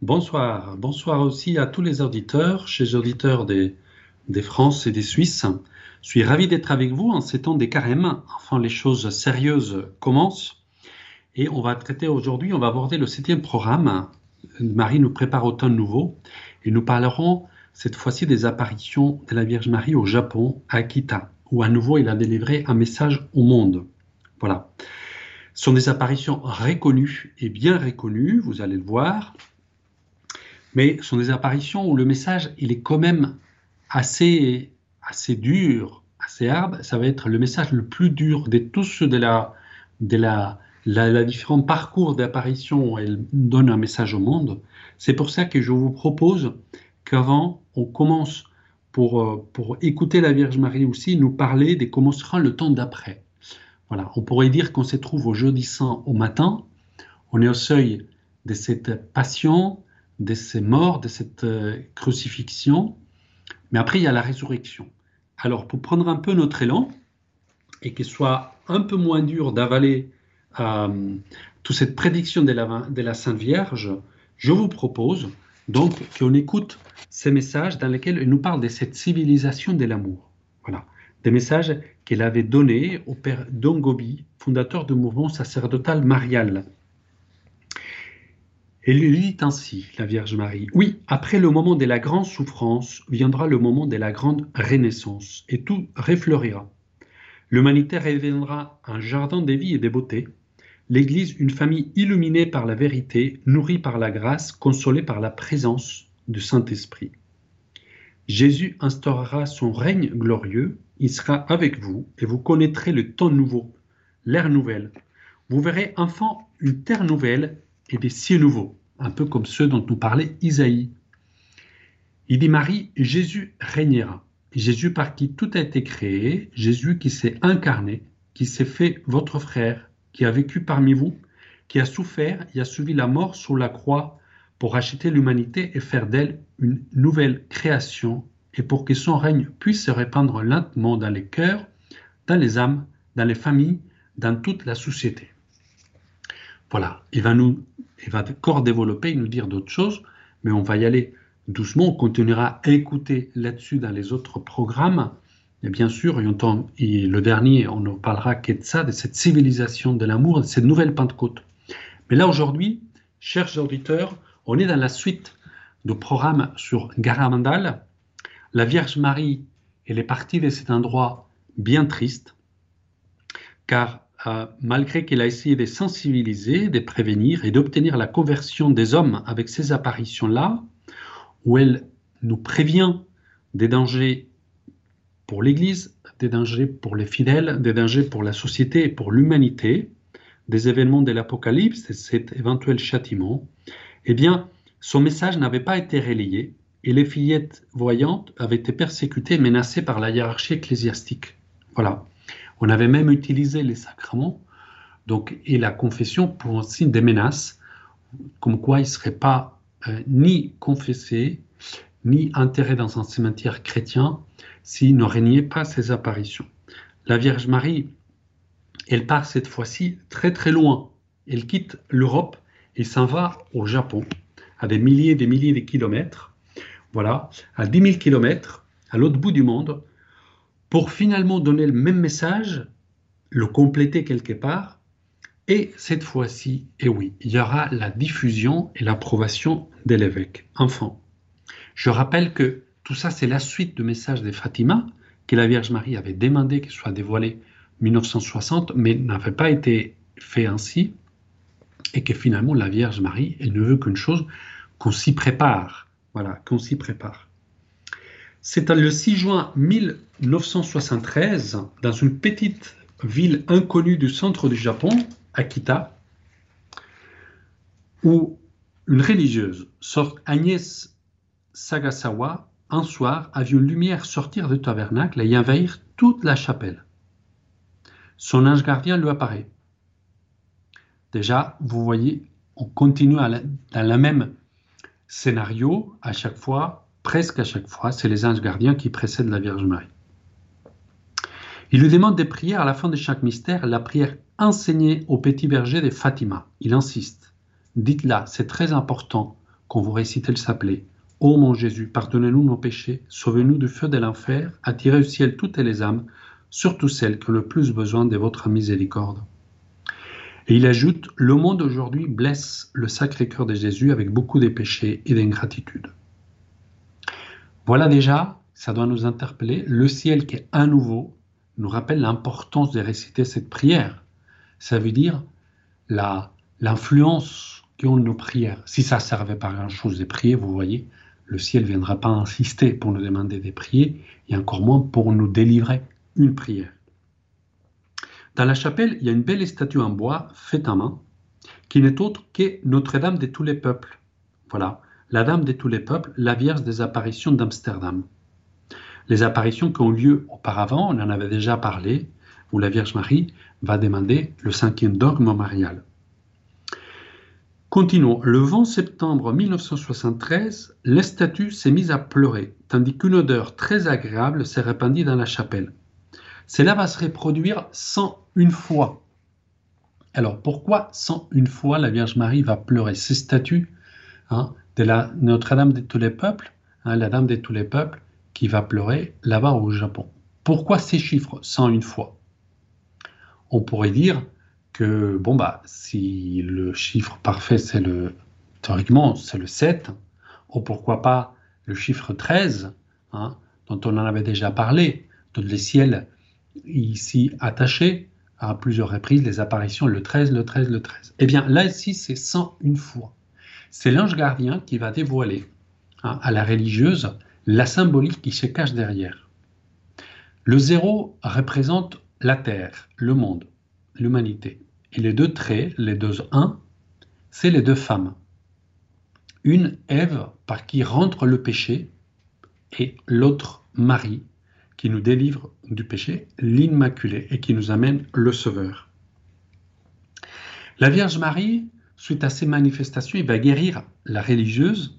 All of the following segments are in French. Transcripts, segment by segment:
Bonsoir. Bonsoir aussi à tous les auditeurs, chez les auditeurs des, des France et des Suisses. Je suis ravi d'être avec vous en ces temps des carèmes. Enfin, les choses sérieuses commencent. Et on va traiter aujourd'hui, on va aborder le septième programme. Marie nous prépare automne nouveau. Et nous parlerons cette fois-ci des apparitions de la Vierge Marie au Japon, à Akita, où à nouveau il a délivré un message au monde. Voilà. Ce sont des apparitions reconnues et bien reconnues, vous allez le voir mais ce sont des apparitions où le message, il est quand même assez, assez dur, assez hard. Ça va être le message le plus dur de tous ceux de la, de la, la, différents parcours d'apparition où elle donne un message au monde. C'est pour ça que je vous propose qu'avant, on commence pour, euh, pour écouter la Vierge Marie aussi, nous parler de comment sera le temps d'après. Voilà, on pourrait dire qu'on se trouve au jeudi saint au matin, on est au seuil de cette passion, de ces morts, de cette euh, crucifixion, mais après il y a la résurrection. Alors pour prendre un peu notre élan et qu'il soit un peu moins dur d'avaler euh, toute cette prédiction de la, Sainte Vierge, je vous propose donc qu'on écoute ces messages dans lesquels elle nous parle de cette civilisation de l'amour. Voilà, des messages qu'elle avait donnés au père Dongobi, fondateur du mouvement sacerdotal marial, elle lui dit ainsi, la Vierge Marie, Oui, après le moment de la grande souffrance viendra le moment de la grande renaissance, et tout refleurira. L'humanité reviendra un jardin de vie et de beauté, l'Église une famille illuminée par la vérité, nourrie par la grâce, consolée par la présence du Saint-Esprit. Jésus instaurera son règne glorieux, il sera avec vous, et vous connaîtrez le temps nouveau, l'ère nouvelle. Vous verrez enfin une terre nouvelle et des cieux nouveaux un peu comme ceux dont nous parlait Isaïe. Il dit Marie, Jésus régnera. Jésus par qui tout a été créé, Jésus qui s'est incarné, qui s'est fait votre frère, qui a vécu parmi vous, qui a souffert et a suivi la mort sur la croix pour racheter l'humanité et faire d'elle une nouvelle création et pour que son règne puisse se répandre lentement dans les cœurs, dans les âmes, dans les familles, dans toute la société. Voilà, il va nous il va encore développer nous dire d'autres choses, mais on va y aller doucement. On continuera à écouter là-dessus dans les autres programmes. Et bien sûr, et, le dernier, on ne parlera que de ça, de cette civilisation de l'amour, de cette nouvelle Pentecôte. Mais là, aujourd'hui, chers auditeurs, on est dans la suite du programme sur Garamandal. La Vierge Marie, elle est partie de cet endroit bien triste, car malgré qu'il a essayé de sensibiliser, de prévenir et d'obtenir la conversion des hommes avec ces apparitions-là, où elle nous prévient des dangers pour l'Église, des dangers pour les fidèles, des dangers pour la société et pour l'humanité, des événements de l'Apocalypse et cet éventuel châtiment, eh bien, son message n'avait pas été relayé et les fillettes voyantes avaient été persécutées, menacées par la hiérarchie ecclésiastique. Voilà. On avait même utilisé les sacrements donc, et la confession pour un signe des menaces, comme quoi il ne serait pas euh, ni confessé, ni enterré dans un cimetière chrétien s'il ne régnait pas ces apparitions. La Vierge Marie, elle part cette fois-ci très très loin. Elle quitte l'Europe et s'en va au Japon, à des milliers et des milliers de kilomètres, voilà, à 10 000 kilomètres, à l'autre bout du monde, pour finalement donner le même message, le compléter quelque part, et cette fois-ci, et eh oui, il y aura la diffusion et l'approbation de l'évêque. Enfant. Je rappelle que tout ça, c'est la suite du message de Fatima, que la Vierge Marie avait demandé qu'il soit dévoilé en 1960, mais n'avait pas été fait ainsi, et que finalement la Vierge Marie, elle ne veut qu'une chose, qu'on s'y prépare. Voilà, qu'on s'y prépare. C'est le 6 juin 1973, dans une petite ville inconnue du centre du Japon, Akita, où une religieuse, sort Agnès Sagasawa, un soir, a vu une lumière sortir du tabernacle et envahir toute la chapelle. Son ange gardien lui apparaît. Déjà, vous voyez, on continue dans le même scénario à chaque fois presque à chaque fois, c'est les anges gardiens qui précèdent la Vierge Marie. Il lui demande des prières à la fin de chaque mystère, la prière enseignée au petit berger de Fatima. Il insiste. Dites-la, c'est très important quand vous récitez le chapelet. Ô mon Jésus, pardonnez-nous nos péchés, sauvez-nous du feu de l'enfer, attirez au ciel toutes les âmes, surtout celles qui ont le plus besoin de votre miséricorde. Et il ajoute, le monde aujourd'hui blesse le sacré cœur de Jésus avec beaucoup de péchés et d'ingratitude. Voilà déjà, ça doit nous interpeller, le ciel qui est à nouveau nous rappelle l'importance de réciter cette prière. Ça veut dire l'influence qu'ont nos prières. Si ça servait pas à grand-chose de prier, vous voyez, le ciel ne viendra pas insister pour nous demander de prier, et encore moins pour nous délivrer une prière. Dans la chapelle, il y a une belle statue en bois faite à main, qui n'est autre que Notre-Dame de tous les peuples. Voilà, la Dame de tous les peuples, la Vierge des apparitions d'Amsterdam. Les apparitions qui ont lieu auparavant, on en avait déjà parlé, où la Vierge Marie va demander le cinquième dogme marial. Continuons. Le 20 septembre 1973, la statue s'est mise à pleurer, tandis qu'une odeur très agréable s'est répandue dans la chapelle. Cela va se reproduire une fois. Alors pourquoi une fois la Vierge Marie va pleurer? Ces statues hein, de la Notre-Dame de tous les peuples, hein, la Dame de tous les peuples, qui va pleurer là-bas au Japon. Pourquoi ces chiffres une fois? On pourrait dire que, bon, bah, si le chiffre parfait, c'est le, théoriquement, c'est le 7, ou pourquoi pas le chiffre 13, hein, dont on en avait déjà parlé, dont les ciels ici attachés à plusieurs reprises, les apparitions le 13, le 13, le 13. Eh bien, là, ici, c'est 101 fois. C'est l'ange gardien qui va dévoiler hein, à la religieuse la symbolique qui se cache derrière. Le zéro représente la Terre, le monde, l'humanité. Et les deux traits, les deux un, c'est les deux femmes. Une Ève par qui rentre le péché et l'autre Marie qui nous délivre du péché, l'Immaculée et qui nous amène le Sauveur. La Vierge Marie, suite à ces manifestations, il va guérir la religieuse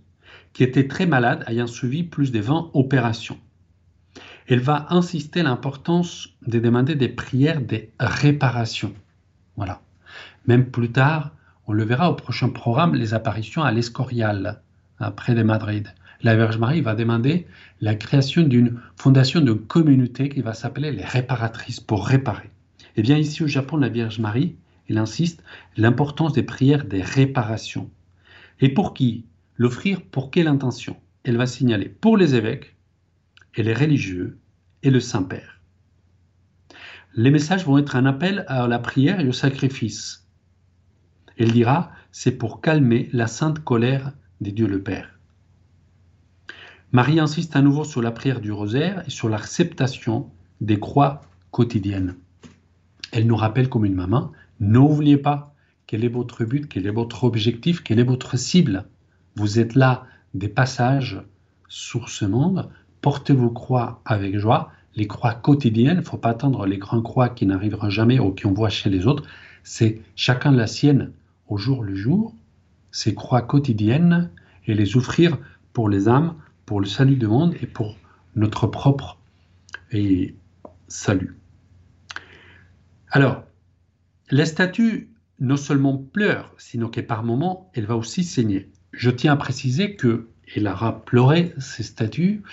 qui était très malade ayant suivi plus de 20 opérations. Elle va insister l'importance de demander des prières de réparation. Voilà. Même plus tard, on le verra au prochain programme, les apparitions à l'Escorial, près de Madrid. La Vierge Marie va demander la création d'une fondation de communauté qui va s'appeler les réparatrices pour réparer. Eh bien ici au Japon, la Vierge Marie, elle insiste l'importance des prières des réparations. Et pour qui L'offrir pour quelle intention? Elle va signaler pour les évêques et les religieux et le Saint-Père. Les messages vont être un appel à la prière et au sacrifice. Elle dira, c'est pour calmer la sainte colère des dieux le Père. Marie insiste à nouveau sur la prière du rosaire et sur l'acceptation des croix quotidiennes. Elle nous rappelle comme une maman, n'oubliez pas quel est votre but, quel est votre objectif, quelle est votre cible. Vous êtes là des passages sur ce monde. Portez vos croix avec joie. Les croix quotidiennes, il ne faut pas attendre les grandes croix qui n'arriveront jamais ou qui on voit chez les autres. C'est chacun la sienne au jour le jour. Ces croix quotidiennes et les offrir pour les âmes, pour le salut du monde et pour notre propre salut. Alors, la statue non seulement pleure, sinon que par moments, elle va aussi saigner je tiens à préciser que il aura pleuré ces statues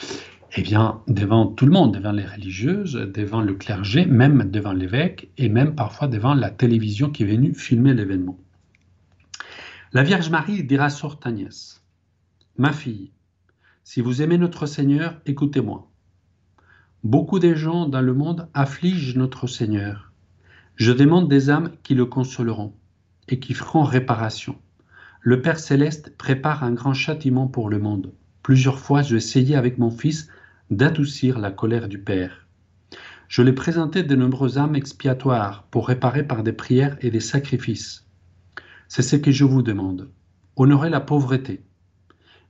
eh bien, devant tout le monde, devant les religieuses, devant le clergé, même devant l'évêque et même parfois devant la télévision qui est venue filmer l'événement. La Vierge Marie dira à Sorte Agnès, Ma fille, si vous aimez notre Seigneur, écoutez-moi. Beaucoup de gens dans le monde affligent notre Seigneur. Je demande des âmes qui le consoleront et qui feront réparation. Le Père céleste prépare un grand châtiment pour le monde. Plusieurs fois, j'ai essayé avec mon fils d'adoucir la colère du Père. Je lui présenté de nombreuses âmes expiatoires pour réparer par des prières et des sacrifices. C'est ce que je vous demande. Honorez la pauvreté.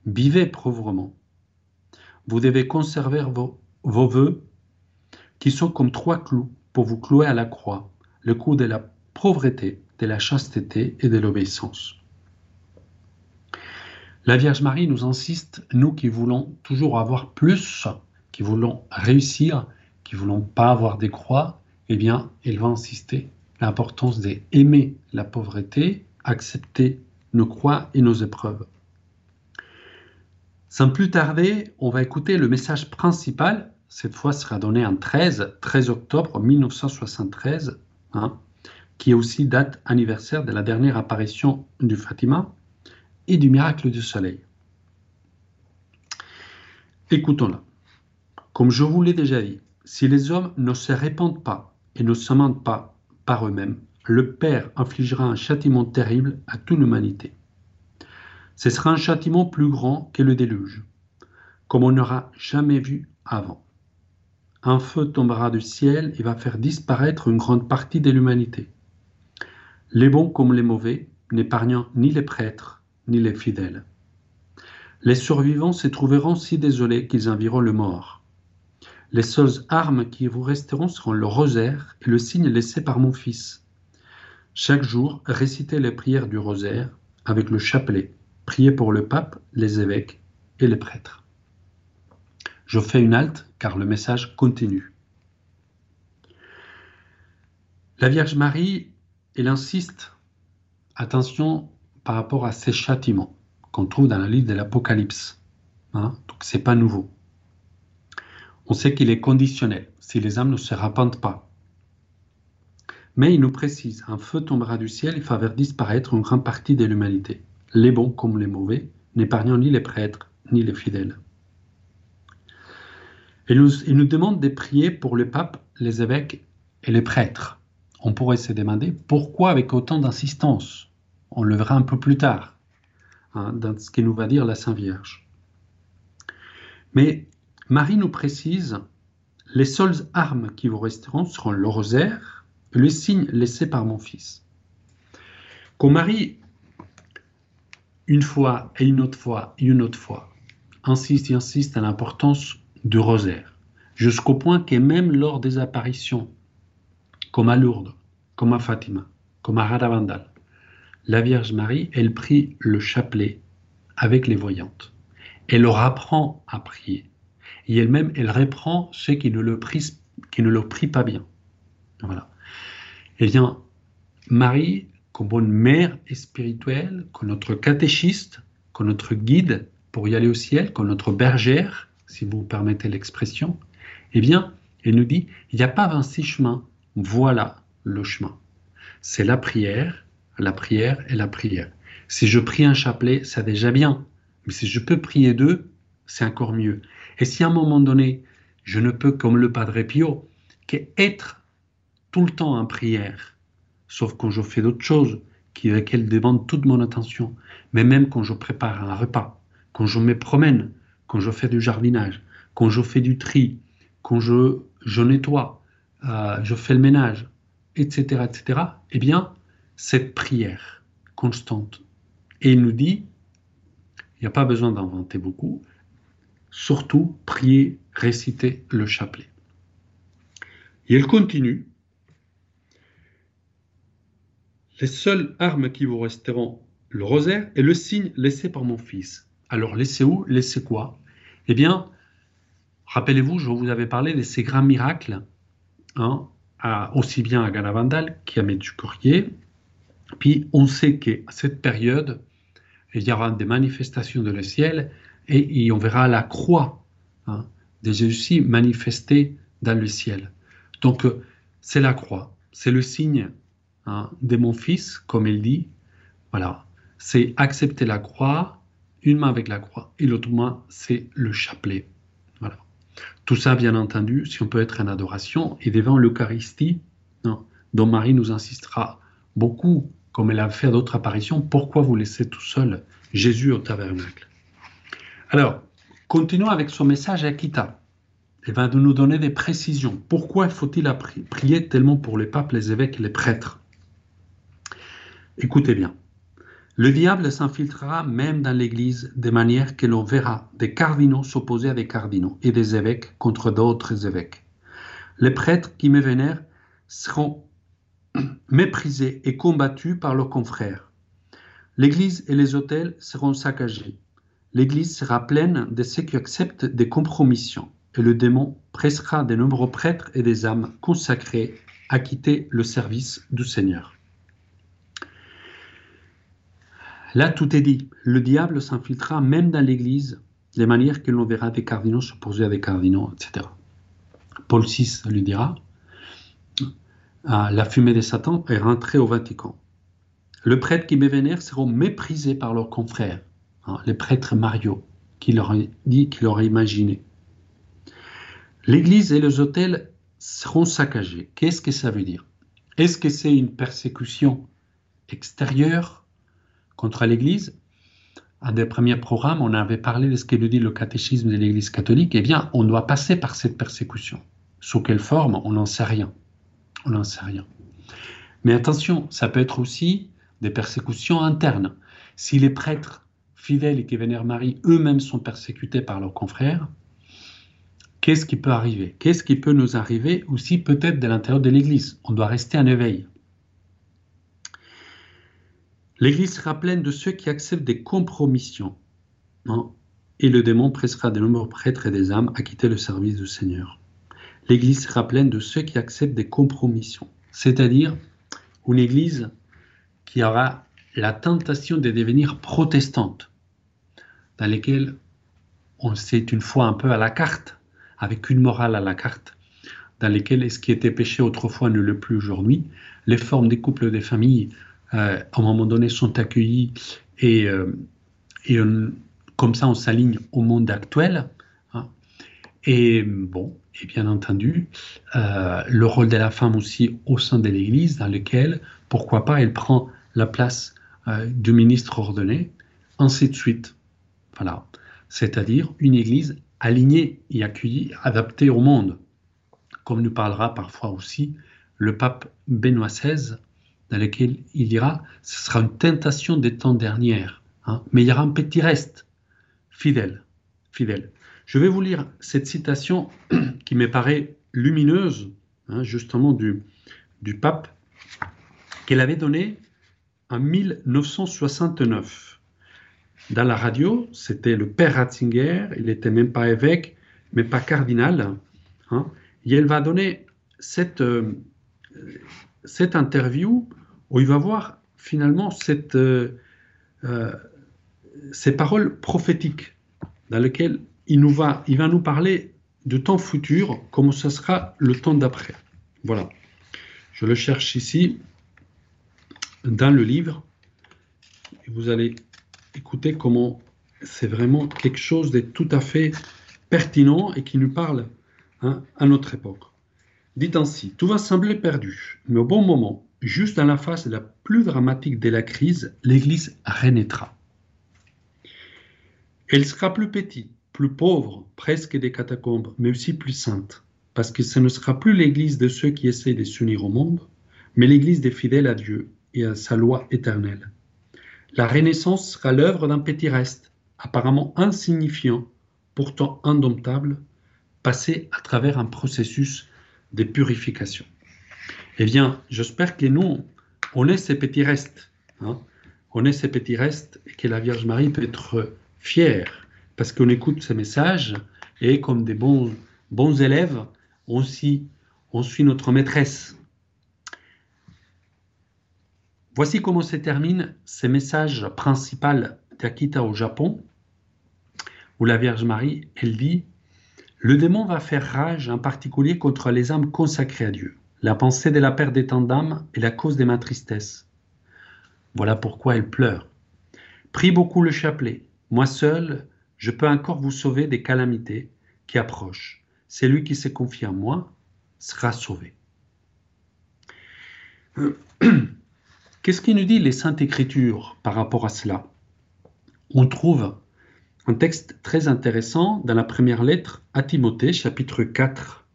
Vivez pauvrement. Vous devez conserver vos, vos voeux qui sont comme trois clous pour vous clouer à la croix, le coup de la pauvreté, de la chasteté et de l'obéissance. La Vierge Marie nous insiste, nous qui voulons toujours avoir plus, qui voulons réussir, qui voulons pas avoir des croix, eh bien, elle va insister l'importance d'aimer la pauvreté, accepter nos croix et nos épreuves. Sans plus tarder, on va écouter le message principal. Cette fois sera donné en 13, 13 octobre 1973, hein, qui est aussi date anniversaire de la dernière apparition du Fatima et du miracle du soleil. Écoutons-la. Comme je vous l'ai déjà dit, si les hommes ne se répandent pas et ne se pas par eux-mêmes, le Père infligera un châtiment terrible à toute l'humanité. Ce sera un châtiment plus grand que le déluge, comme on n'aura jamais vu avant. Un feu tombera du ciel et va faire disparaître une grande partie de l'humanité. Les bons comme les mauvais, n'épargnant ni les prêtres ni les fidèles. Les survivants se trouveront si désolés qu'ils envieront le mort. Les seules armes qui vous resteront seront le rosaire et le signe laissé par mon fils. Chaque jour, récitez les prières du rosaire avec le chapelet Priez pour le pape, les évêques et les prêtres. Je fais une halte car le message continue. La Vierge Marie, elle insiste, attention par rapport à ces châtiments qu'on trouve dans le livre de l'Apocalypse. Hein, donc c'est pas nouveau. On sait qu'il est conditionnel si les âmes ne se répandent pas. Mais il nous précise, un feu tombera du ciel et fera disparaître une grande partie de l'humanité les bons comme les mauvais, n'épargnant ni les prêtres ni les fidèles. Nous, il nous demande de prier pour le pape, les évêques et les prêtres. On pourrait se demander pourquoi avec autant d'insistance. On le verra un peu plus tard, hein, dans ce que nous va dire la Sainte Vierge. Mais Marie nous précise les seules armes qui vous resteront seront le rosaire et le signe laissé par mon fils. Quand Marie une fois et une autre fois et une autre fois, insiste et insiste à l'importance du rosaire, jusqu'au point que même lors des apparitions, comme à Lourdes, comme à Fatima, comme à Radhavandal, la Vierge Marie, elle prie le chapelet avec les voyantes. Elle leur apprend à prier. Et elle-même, elle reprend ceux qui ne le prient, qui ne le prient pas bien. Voilà. Eh bien, Marie, comme bonne mère spirituelle, comme notre catéchiste, comme notre guide pour y aller au ciel, comme notre bergère, si vous permettez l'expression, eh bien, elle nous dit, il n'y a pas 26 chemins, voilà le chemin. C'est la prière, la prière et la prière. Si je prie un chapelet, c'est déjà bien. Mais si je peux prier deux, c'est encore mieux. Et si à un moment donné, je ne peux, comme le Padre Pio, qu'être tout le temps en prière, sauf quand je fais d'autres choses qui lesquelles demandent toute mon attention, mais même quand je prépare un repas, quand je me promène, quand je fais du jardinage, quand je fais du tri, quand je, nettoie, euh, je fais le ménage, etc., etc., eh bien, cette prière constante. Et il nous dit, il n'y a pas besoin d'inventer beaucoup, surtout prier, réciter le chapelet. Et elle continue, les seules armes qui vous resteront, le rosaire et le signe laissé par mon fils. Alors, laissez où Laissez quoi? Eh bien, rappelez-vous, je vous avais parlé de ces grands miracles, hein, aussi bien à Galavandal qu'à Medjugorje. Puis, on sait qu'à cette période, il y aura des manifestations de le ciel et, on verra la croix hein, de Jésus manifestée dans le ciel. Donc, c'est la croix, c'est le signe Hein, de mon fils, comme il dit. Voilà, c'est accepter la croix, une main avec la croix et l'autre main, c'est le chapelet. Voilà. Tout ça, bien entendu, si on peut être en adoration et devant l'Eucharistie, dont Marie nous insistera beaucoup, comme elle a fait d'autres apparitions, pourquoi vous laissez tout seul Jésus au tabernacle? Alors, continuons avec son message à Kita. Elle va nous donner des précisions. Pourquoi faut-il prier tellement pour les papes, les évêques les prêtres? Écoutez bien. Le diable s'infiltrera même dans l'Église de manière que l'on verra des cardinaux s'opposer à des cardinaux et des évêques contre d'autres évêques. Les prêtres qui me vénèrent seront méprisés et combattus par leurs confrères. L'Église et les hôtels seront saccagés. L'Église sera pleine de ceux qui acceptent des compromissions et le démon pressera de nombreux prêtres et des âmes consacrées à quitter le service du Seigneur. Là, tout est dit. Le diable s'infiltrera même dans l'Église les manières que l'on verra des cardinaux s'opposer à des cardinaux, etc. Paul VI lui dira ah, La fumée des Satan est rentrée au Vatican. Le prêtre qui me vénère seront méprisés par leurs confrères, hein, les prêtres Mario, qui leur dit, qu'il aurait imaginé. L'Église et les hôtels seront saccagés. Qu'est-ce que ça veut dire? Est-ce que c'est une persécution extérieure? Contre l'Église un des premiers programmes, on avait parlé de ce que nous dit le catéchisme de l'Église catholique. Eh bien, on doit passer par cette persécution. Sous quelle forme On n'en sait rien. On n'en sait rien. Mais attention, ça peut être aussi des persécutions internes. Si les prêtres fidèles et qui vénèrent Marie eux-mêmes sont persécutés par leurs confrères, qu'est-ce qui peut arriver? Qu'est-ce qui peut nous arriver aussi peut-être de l'intérieur de l'Église? On doit rester en éveil. L'Église sera pleine de ceux qui acceptent des compromissions. Et le démon pressera de nombreux prêtres et des âmes à quitter le service du Seigneur. L'Église sera pleine de ceux qui acceptent des compromissions, c'est-à-dire une Église qui aura la tentation de devenir protestante, dans laquelle on sait une fois un peu à la carte, avec une morale à la carte, dans lesquelles ce qui était péché autrefois ne l'est plus aujourd'hui, les formes des couples des familles à un moment donné, sont accueillis et, euh, comme ça, on s'aligne au monde actuel. Hein. Et bon, et bien entendu, euh, le rôle de la femme aussi au sein de l'Église, dans lequel, pourquoi pas, elle prend la place du ministre ordonné, ainsi de suite. Voilà. C'est-à-dire une Église alignée et accueillie, adaptée au monde, comme nous parlera parfois aussi le pape Benoît XVI dans lequel il dira ce sera une tentation des temps derniers, hein, mais il y aura un petit reste fidèle, fidèle. Je vais vous lire cette citation qui me paraît lumineuse, hein, justement du, du pape, qu'elle avait donnée en 1969. Dans la radio, c'était le père Ratzinger, il n'était même pas évêque, mais pas cardinal. Hein, et elle va donner cette, euh, cette interview où il va voir finalement euh, euh, ces paroles prophétiques dans lesquelles il, nous va, il va nous parler de temps futur, comme ce sera le temps d'après. Voilà. Je le cherche ici dans le livre. Et vous allez écouter comment c'est vraiment quelque chose de tout à fait pertinent et qui nous parle hein, à notre époque. Dit ainsi, tout va sembler perdu, mais au bon moment, juste dans la phase la plus dramatique de la crise, l'Église renaîtra. Elle sera plus petite, plus pauvre, presque des catacombes, mais aussi plus sainte, parce que ce ne sera plus l'Église de ceux qui essaient de s'unir au monde, mais l'Église des fidèles à Dieu et à sa loi éternelle. La Renaissance sera l'œuvre d'un petit reste, apparemment insignifiant, pourtant indomptable, passé à travers un processus de purification. Eh bien, j'espère que nous, on est ces petits restes. Hein. On est ces petits restes et que la Vierge Marie peut être fière parce qu'on écoute ces messages et comme des bons, bons élèves, on, on suit notre maîtresse. Voici comment se termine ce message principal d'Akita au Japon, où la Vierge Marie, elle dit Le démon va faire rage en particulier contre les âmes consacrées à Dieu. La pensée de la perte des temps d'âme est la cause de ma tristesse. Voilà pourquoi elle pleure. Prie beaucoup le chapelet. Moi seul, je peux encore vous sauver des calamités qui approchent. Celui qui se confie en moi sera sauvé. Qu'est-ce qui nous dit les Saintes Écritures par rapport à cela? On trouve un texte très intéressant dans la première lettre à Timothée, chapitre 4,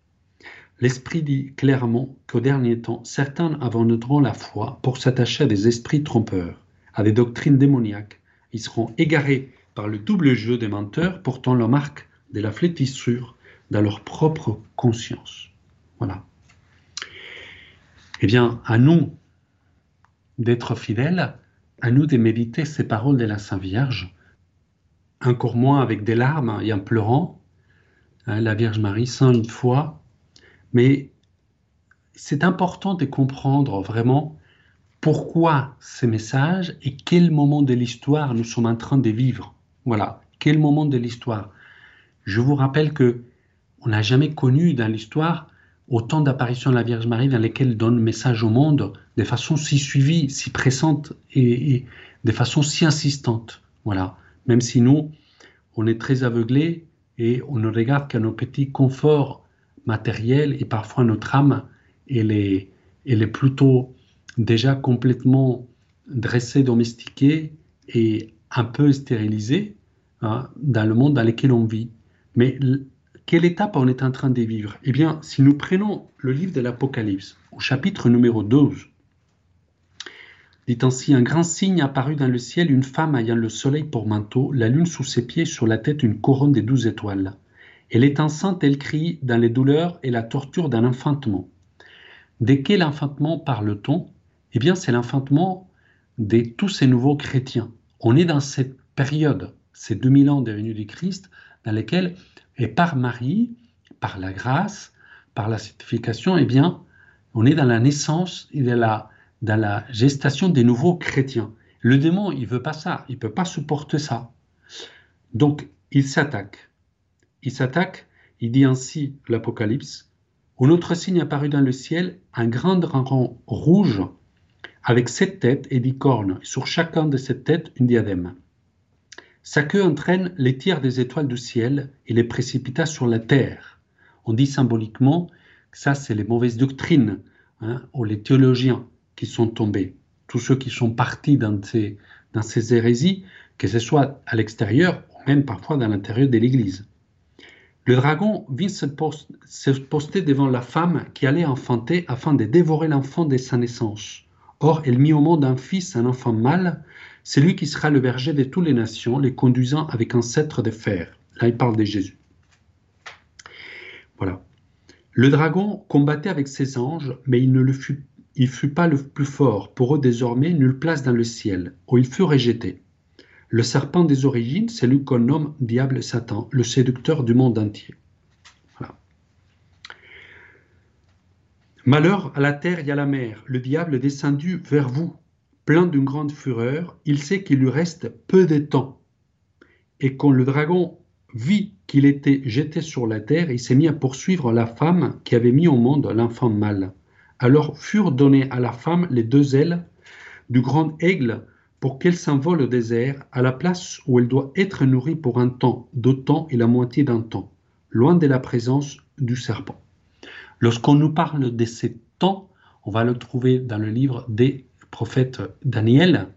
L'Esprit dit clairement qu'au dernier temps, certains abandonneront la foi pour s'attacher à des esprits trompeurs, à des doctrines démoniaques. Ils seront égarés par le double jeu des menteurs portant la marque de la flétissure dans leur propre conscience. Voilà. Eh bien, à nous d'être fidèles, à nous de méditer ces paroles de la Sainte Vierge, encore moins avec des larmes et en pleurant. Hein, la Vierge Marie, sans une foi, mais c'est important de comprendre vraiment pourquoi ces messages et quel moment de l'histoire nous sommes en train de vivre. Voilà, quel moment de l'histoire. Je vous rappelle que on n'a jamais connu dans l'histoire autant d'apparitions de la Vierge Marie dans lesquelles elle donne message au monde de façon si suivie, si pressante et, et de façon si insistante. Voilà. Même si nous, on est très aveuglés et on ne regarde qu'à nos petits conforts matériels et parfois notre âme, elle est, elle est plutôt déjà complètement dressée, domestiquée et un peu stérilisée hein, dans le monde dans lequel on vit. Mais quelle étape on est en train de vivre? Eh bien, si nous prenons le livre de l'Apocalypse, au chapitre numéro 12, dit ainsi Un grand signe apparut dans le ciel, une femme ayant le soleil pour manteau, la lune sous ses pieds, sur la tête une couronne des douze étoiles. Elle est enceinte, elle crie dans les douleurs et la torture d'un enfantement. De quel enfantement parle-t-on? Eh bien, c'est l'enfantement de tous ces nouveaux chrétiens. On est dans cette période, ces 2000 ans de venue du Christ, dans lesquels, et par Marie, par la grâce, par la sanctification, eh bien, on est dans la naissance et de la dans la gestation des nouveaux chrétiens. Le démon, il veut pas ça, il peut pas supporter ça. Donc, il s'attaque. Il s'attaque, il dit ainsi l'Apocalypse, un autre signe apparut dans le ciel, un grand dragon rouge avec sept têtes et dix cornes, sur chacun de ces têtes une diadème. Sa queue entraîne les tiers des étoiles du ciel et les précipita sur la terre. On dit symboliquement que ça, c'est les mauvaises doctrines, hein, ou les théologiens qui sont tombés, tous ceux qui sont partis dans ces hérésies, que ce soit à l'extérieur ou même parfois dans l'intérieur de l'Église. Le dragon vient se, poster devant la femme qui allait enfanter afin de dévorer l'enfant dès sa naissance. Or, elle mit au monde un fils, un enfant mâle, c'est lui qui sera le berger de toutes les nations, les conduisant avec un sceptre de fer. Là, il parle de Jésus. Voilà. Le dragon combattait avec ses anges, mais il ne le fut pas le plus fort, pour eux désormais nulle place dans le ciel, où il fut rejeté. Le serpent des origines, c'est lui qu'on nomme diable Satan, le séducteur du monde entier. Malheur à la terre et à la mer, le diable est descendu vers vous, plein d'une grande fureur, il sait qu'il lui reste peu de temps. Et quand le dragon vit qu'il était jeté sur la terre, il s'est mis à poursuivre la femme qui avait mis au monde l'enfant mâle. Alors furent données à la femme les deux ailes du grand aigle pour qu'elle s'envole au désert, à la place où elle doit être nourrie pour un temps, deux temps et la moitié d'un temps, loin de la présence du serpent. Lorsqu'on nous parle de ces temps, on va le trouver dans le livre des prophètes Daniel,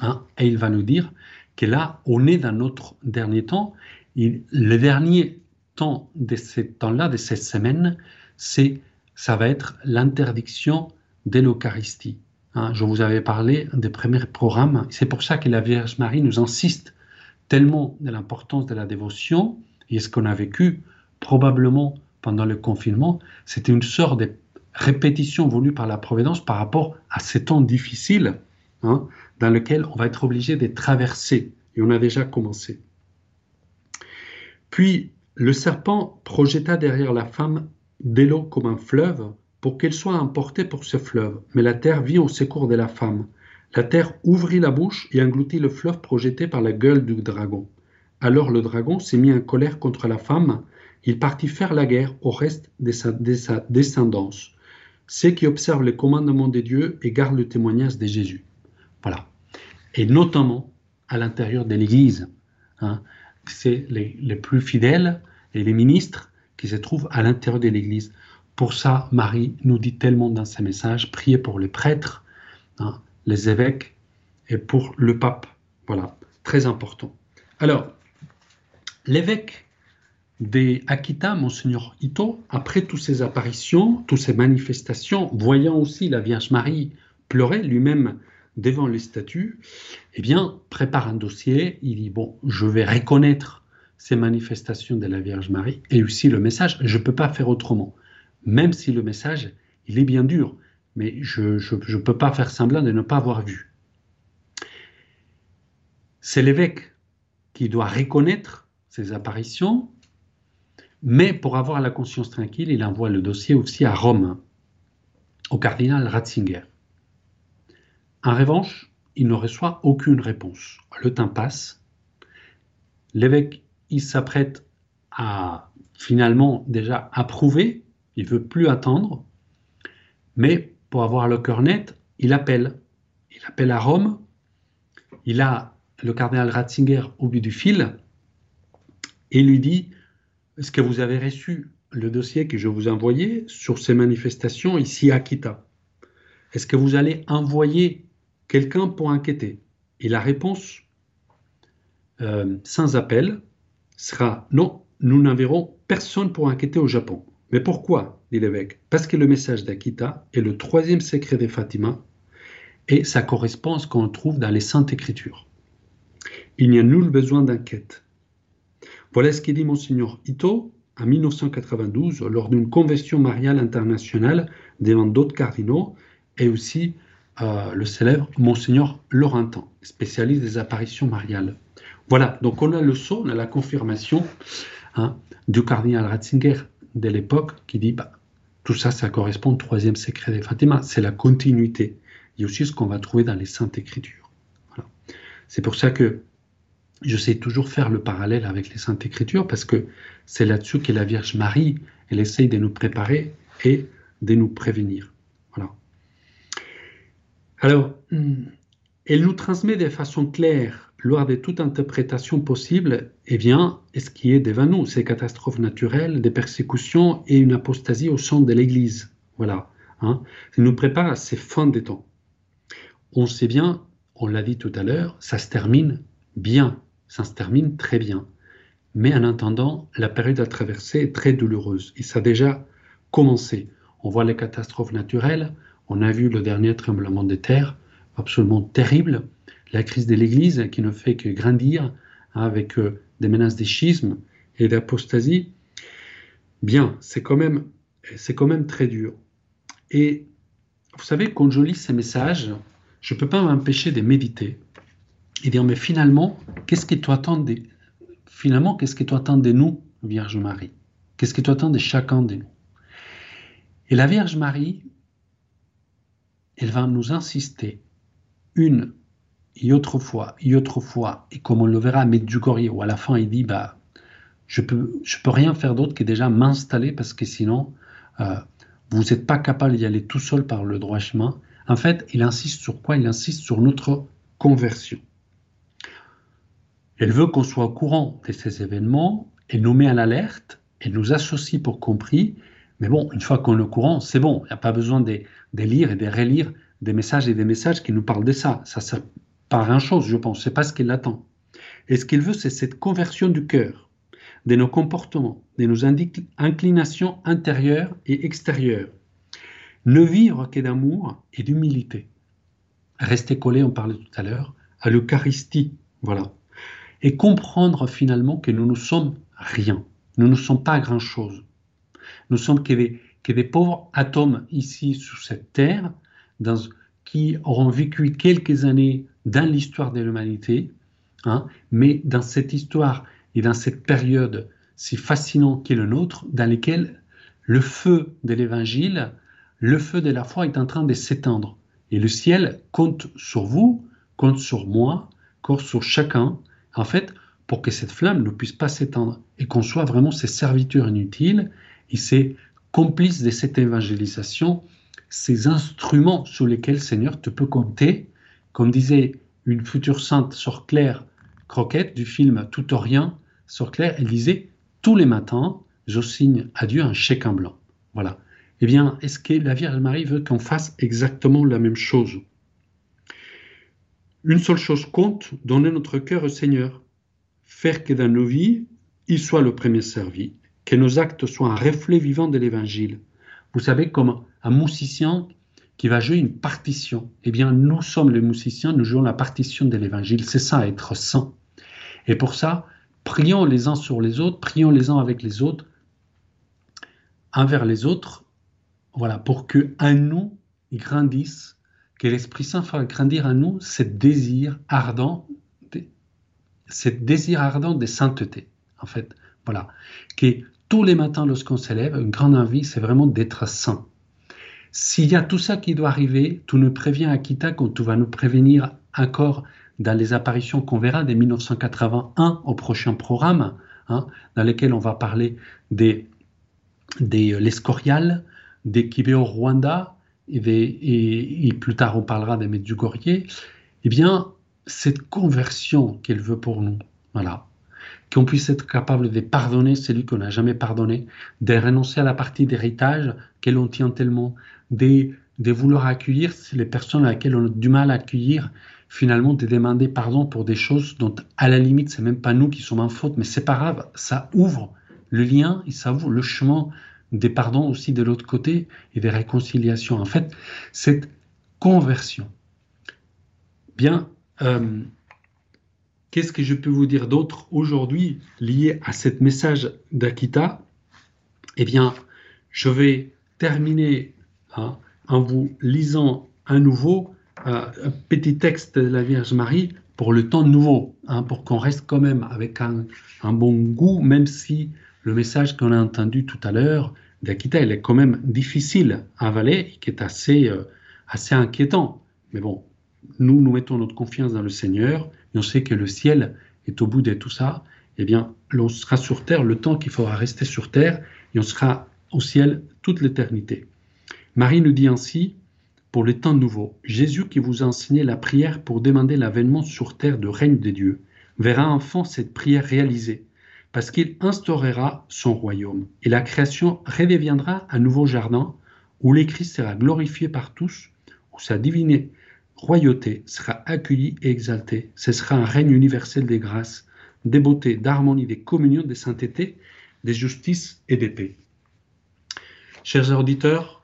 hein, et il va nous dire que là, on est dans notre dernier temps. le dernier temps de ces temps-là, de cette semaine, c'est ça va être l'interdiction de l'Eucharistie. Hein, je vous avais parlé des premiers programmes. C'est pour ça que la Vierge Marie nous insiste tellement de l'importance de la dévotion. Et ce qu'on a vécu probablement pendant le confinement, c'était une sorte de répétition voulue par la Providence par rapport à ces temps difficiles hein, dans lesquels on va être obligé de traverser. Et on a déjà commencé. Puis le serpent projeta derrière la femme de l'eau comme un fleuve, pour qu'elle soit emportée pour ce fleuve. Mais la terre vit au secours de la femme. La terre ouvrit la bouche et engloutit le fleuve projeté par la gueule du dragon. Alors le dragon s'est mis en colère contre la femme. Il partit faire la guerre au reste de sa, descendance, ceux qui observent les commandements de Dieu et gardent le témoignage de Jésus. Voilà. Et notamment à l'intérieur de l'Église. Hein. C'est les, plus fidèles et les ministres qui se trouve à l'intérieur de l'Église. Pour ça, Marie nous dit tellement dans ses messages, priez pour les prêtres, hein, les évêques et pour le pape. Voilà, très important. Alors, l'évêque des Akita, Monseigneur Ito, après toutes ces apparitions, toutes ces manifestations, voyant aussi la Vierge Marie pleurer lui-même devant les statues, eh bien, prépare un dossier, il dit, bon, je vais reconnaître ces manifestations de la Vierge Marie et aussi le message. Je ne peux pas faire autrement. Même si le message, il est bien dur, mais je ne peux pas faire semblant de ne pas avoir vu. C'est l'évêque qui doit reconnaître ces apparitions, mais pour avoir la conscience tranquille, il envoie le dossier aussi à Rome, au cardinal Ratzinger. En revanche, il ne reçoit aucune réponse. Le temps passe. L'évêque il s'apprête a finalement déjà approuvé, il veut plus attendre, mais pour avoir le cœur net, il appelle. Il appelle à Rome, il a le cardinal Ratzinger au bout du fil et lui dit Est-ce que vous avez reçu le dossier que je vous ai envoyé sur ces manifestations ici à Akita Est-ce que vous allez envoyer quelqu'un pour enquêter? Et la réponse, euh, sans appel, sera non, nous n'enverrons personne pour enquêter au Japon. Mais pourquoi dit l'évêque? Parce que le message d'Akita est le troisième secret des Fatima et ça correspond à ce qu'on trouve dans les Saintes Écritures. Il n'y a nul besoin d'enquête. Voilà ce qu'il dit Monseigneur Ito en 1992 lors d'une convention mariale internationale devant d'autres cardinaux et aussi euh, le célèbre Monseigneur Laurentin, spécialiste des apparitions mariales. Voilà, donc on a le son, on a la confirmation hein, du cardinal Ratzinger de l'époque qui dit bah, tout ça, ça correspond au troisième secret des Fatima, c'est la continuité. Il y a aussi ce qu'on va trouver dans les Saintes Écritures. C'est pour ça que je sais toujours faire le parallèle avec les Saintes Écritures parce que c'est là-dessus que la Vierge Marie, elle essaye de nous préparer et de nous prévenir. Voilà. Alors, elle nous transmet de façon claire, lors de toute interprétation possible, eh bien, ce qui est devant nous, ces catastrophes naturelles, des persécutions et une apostasie au sein de l'Église. Voilà. Hein. Elle nous prépare à ces fins des temps. On sait bien, on l'a dit tout à l'heure, ça se termine bien ça se termine très bien. Mais en attendant, la période à traverser est très douloureuse et ça a déjà commencé. On voit les catastrophes naturelles, on a vu le dernier tremblement de terre, absolument terrible, la crise de l'Église qui ne fait que grandir avec euh, des menaces de schisme et d'apostasie. Bien, c'est quand même, quand même très dur. Et vous savez, quand je lis ces messages, je ne peux pas m'empêcher de méditer et dire mais finalement, qu'est-ce que tu attends de, finalement, qu'est-ce que tu attends de nous, Vierge Marie? Qu'est-ce que tu attends de chacun de nous? Et la Vierge Marie, elle va nous insister une et autre fois, et autre fois, et comme on le verra à Medjugorje, où à la fin il dit bah, je peux, je peux rien faire d'autre que déjà m'installer parce que sinon, euh, vous n'êtes pas capable d'y aller tout seul par le droit chemin. En fait, il insiste sur quoi? Il insiste sur notre conversion. Elle veut qu'on soit au courant de ces événements et nous met à l'alerte et nous associe pour compris. Mais bon, une fois qu'on est au courant, c'est bon. Il n'y a pas besoin de, lire et de relire des messages et des messages qui nous parlent de ça. Ça sert pas grand-chose, je pense. C'est pas ce qu'il attend. Et ce qu'il veut, c'est cette conversion du cœur, de nos comportements, de nos inclinations intérieures et extérieures. Ne vivre que d'amour et d'humilité. Rester collé, on parlait tout à l'heure, à l'Eucharistie. Voilà et comprendre finalement que nous ne sommes rien, nous ne sommes pas grand-chose. Nous sommes que des, que des, pauvres atomes ici sur cette terre, qui auront vécu quelques années dans l'histoire de l'humanité, hein, mais dans cette histoire et dans cette période si fascinante qu'est le nôtre, dans laquelle le feu de l'évangile, le feu de la foi est en train de s'éteindre. Et le ciel compte sur vous, compte sur moi, compte sur chacun, en fait, pour que cette flamme ne puisse pas s'étendre et qu'on soit vraiment ces serviteurs inutiles et ces complices de cette évangélisation, ces instruments sur lesquels Seigneur te peut compter, comme disait une future sainte Sœur Claire Croquette du film Tout ou rien, Sœur Claire, elle disait tous les matins, je signe à Dieu un chèque en blanc. Voilà. Eh bien, est-ce que la Vierge Marie veut qu'on fasse exactement la même chose? Une seule chose compte, donner notre cœur au Seigneur. Faire que dans nos vies, il soit le premier servi, que nos actes soient un reflet vivant de l'Évangile. Vous savez, comme un musicien qui va jouer une partition, eh bien, nous sommes les musiciens, nous jouons la partition de l'Évangile. C'est ça, être saint. Et pour ça, prions les uns sur les autres, prions les uns avec les autres, envers les autres, voilà, pour que à nous, ils grandissent que l'Esprit Saint fasse grandir en nous ce désir ardent, ce désir ardent de sainteté, en fait. Voilà. Que tous les matins, lorsqu'on s'élève, une grande envie, c'est vraiment d'être saint. S'il y a tout ça qui doit arriver, tout nous prévient Akita quand tu vas nous prévenir encore dans les apparitions qu'on verra dès 1981 au prochain programme, hein, dans lesquels on va parler des, des euh, l'Escorial, des Kibéo Rwanda, et, et, plus tard on parlera des Medjugorje, eh bien, cette conversion qu'elle veut pour nous, voilà, qu'on puisse être capable de pardonner celui qu'on n'a jamais pardonné, de renoncer à la partie d'héritage qu'elle on tient tellement, de, vouloir accueillir les personnes à laquelle on a du mal à accueillir, finalement de demander pardon pour des choses dont à la limite c'est même pas nous qui sommes en faute, mais c'est pas grave, ça ouvre le lien et ça ouvre le chemin des pardons aussi de l'autre côté et des réconciliations. En fait, cette conversion. Bien, euh, qu'est-ce que je peux vous dire d'autre aujourd'hui lié à ce message d'Akita? Eh bien, je vais terminer hein, en vous lisant à nouveau euh, un petit texte de la Vierge Marie pour le temps nouveau, hein, pour qu'on reste quand même avec un, bon goût, même si le message qu'on a entendu tout à l'heure d'Akita, il est quand même difficile à avaler et qui est assez, euh, assez inquiétant. Mais bon, nous, nous mettons notre confiance dans le Seigneur et on sait que le ciel est au bout de tout ça. Eh bien, l'on sera sur terre le temps qu'il faudra rester sur terre et on sera au ciel toute l'éternité. Marie nous dit ainsi, pour le temps nouveau, Jésus qui vous a enseigné la prière pour demander l'avènement sur terre du règne de Dieu, verra enfin cette prière réalisée, parce qu'il instaurera son royaume, et la création redeviendra un nouveau jardin où l'Écrit sera glorifié par tous, où sa divine royauté sera accueillie et exaltée. Ce sera un règne universel des grâces, des beautés, d'harmonie, des communions, des saintetés, des justices et des paix. Chers auditeurs,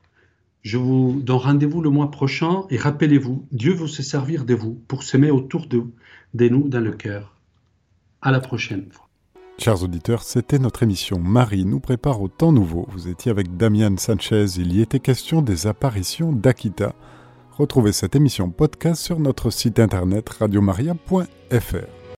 je vous donne rendez-vous le mois prochain et rappelez-vous, Dieu veut se servir de vous pour s'aimer autour de, de nous dans le cœur. À la prochaine fois. Chers auditeurs, c'était notre émission Marie nous prépare au temps nouveau. Vous étiez avec Damian Sanchez. Il y était question des apparitions d'Akita. Retrouvez cette émission podcast sur notre site internet radiomaria.fr.